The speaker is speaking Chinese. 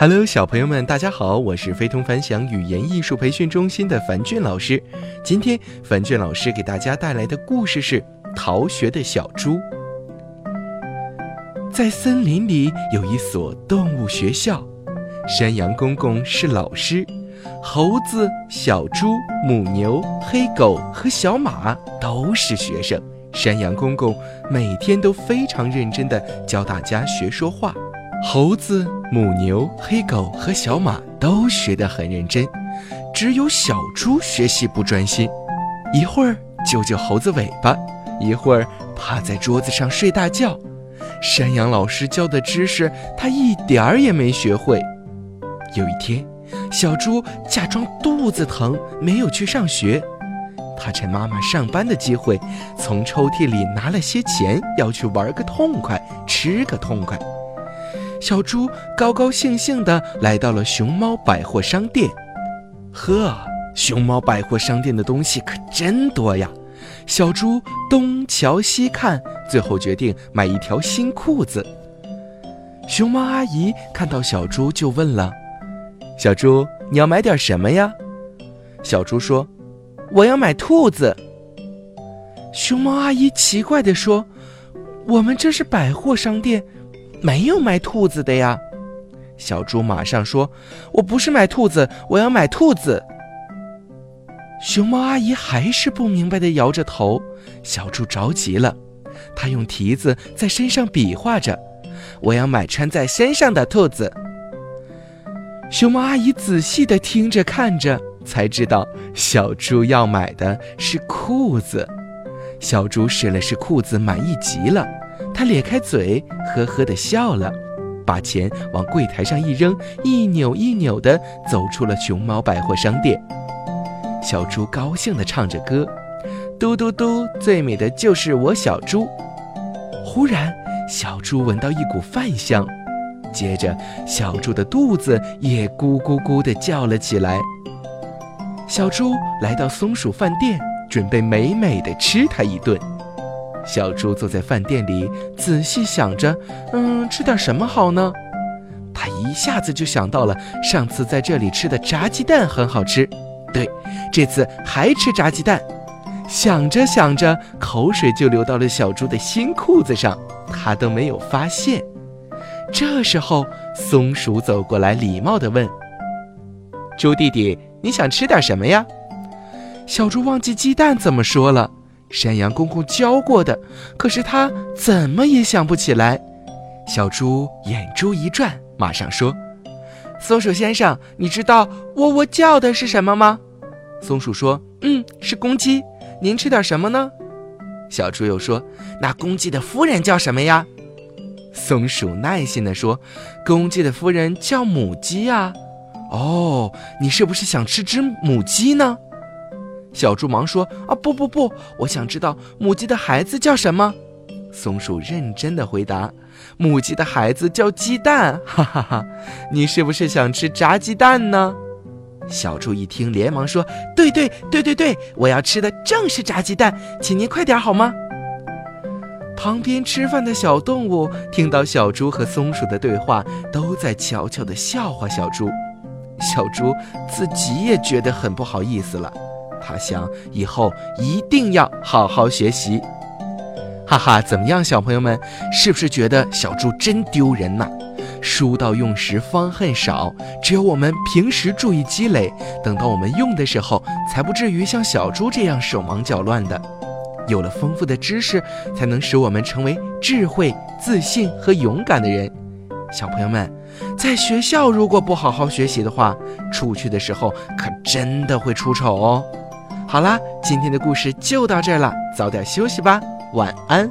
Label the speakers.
Speaker 1: Hello，小朋友们，大家好，我是非同凡响语言艺术培训中心的樊俊老师。今天，樊俊老师给大家带来的故事是《逃学的小猪》。在森林里有一所动物学校，山羊公公是老师，猴子、小猪、母牛、黑狗和小马都是学生。山羊公公每天都非常认真地教大家学说话，猴子、母牛、黑狗和小马都学得很认真，只有小猪学习不专心，一会儿揪揪猴子尾巴，一会儿趴在桌子上睡大觉。山羊老师教的知识，他一点儿也没学会。有一天，小猪假装肚子疼，没有去上学。他趁妈妈上班的机会，从抽屉里拿了些钱，要去玩个痛快，吃个痛快。小猪高高兴兴地来到了熊猫百货商店。呵，熊猫百货商店的东西可真多呀！小猪东瞧西看，最后决定买一条新裤子。熊猫阿姨看到小猪就问了：“小猪，你要买点什么呀？”小猪说：“我要买兔子。”熊猫阿姨奇怪地说：“我们这是百货商店，没有卖兔子的呀。”小猪马上说：“我不是买兔子，我要买兔子。”熊猫阿姨还是不明白的摇着头，小猪着急了，他用蹄子在身上比划着：“我要买穿在身上的兔子。”熊猫阿姨仔细的听着看着，才知道小猪要买的是裤子。小猪试了试裤子，满意极了，他咧开嘴，呵呵的笑了，把钱往柜台上一扔，一扭一扭的走出了熊猫百货商店。小猪高兴地唱着歌，嘟嘟嘟，最美的就是我小猪。忽然，小猪闻到一股饭香，接着小猪的肚子也咕咕咕地叫了起来。小猪来到松鼠饭店，准备美美的吃它一顿。小猪坐在饭店里，仔细想着，嗯，吃点什么好呢？他一下子就想到了上次在这里吃的炸鸡蛋很好吃。对，这次还吃炸鸡蛋。想着想着，口水就流到了小猪的新裤子上，他都没有发现。这时候，松鼠走过来，礼貌地问：“猪弟弟，你想吃点什么呀？”小猪忘记鸡蛋怎么说了，山羊公公教过的，可是他怎么也想不起来。小猪眼珠一转，马上说。松鼠先生，你知道喔喔叫的是什么吗？松鼠说：“嗯，是公鸡。您吃点什么呢？”小猪又说：“那公鸡的夫人叫什么呀？”松鼠耐心地说：“公鸡的夫人叫母鸡啊。”哦，你是不是想吃只母鸡呢？小猪忙说：“啊，不不不，我想知道母鸡的孩子叫什么。”松鼠认真的回答：“母鸡的孩子叫鸡蛋。”哈哈哈，你是不是想吃炸鸡蛋呢？小猪一听，连忙说：“对对对对对，我要吃的正是炸鸡蛋，请您快点好吗？”旁边吃饭的小动物听到小猪和松鼠的对话，都在悄悄的笑话小猪。小猪自己也觉得很不好意思了，他想以后一定要好好学习。哈哈，怎么样，小朋友们，是不是觉得小猪真丢人呐？书到用时方恨少，只有我们平时注意积累，等到我们用的时候，才不至于像小猪这样手忙脚乱的。有了丰富的知识，才能使我们成为智慧、自信和勇敢的人。小朋友们，在学校如果不好好学习的话，出去的时候可真的会出丑哦。好啦，今天的故事就到这儿了，早点休息吧。晚安。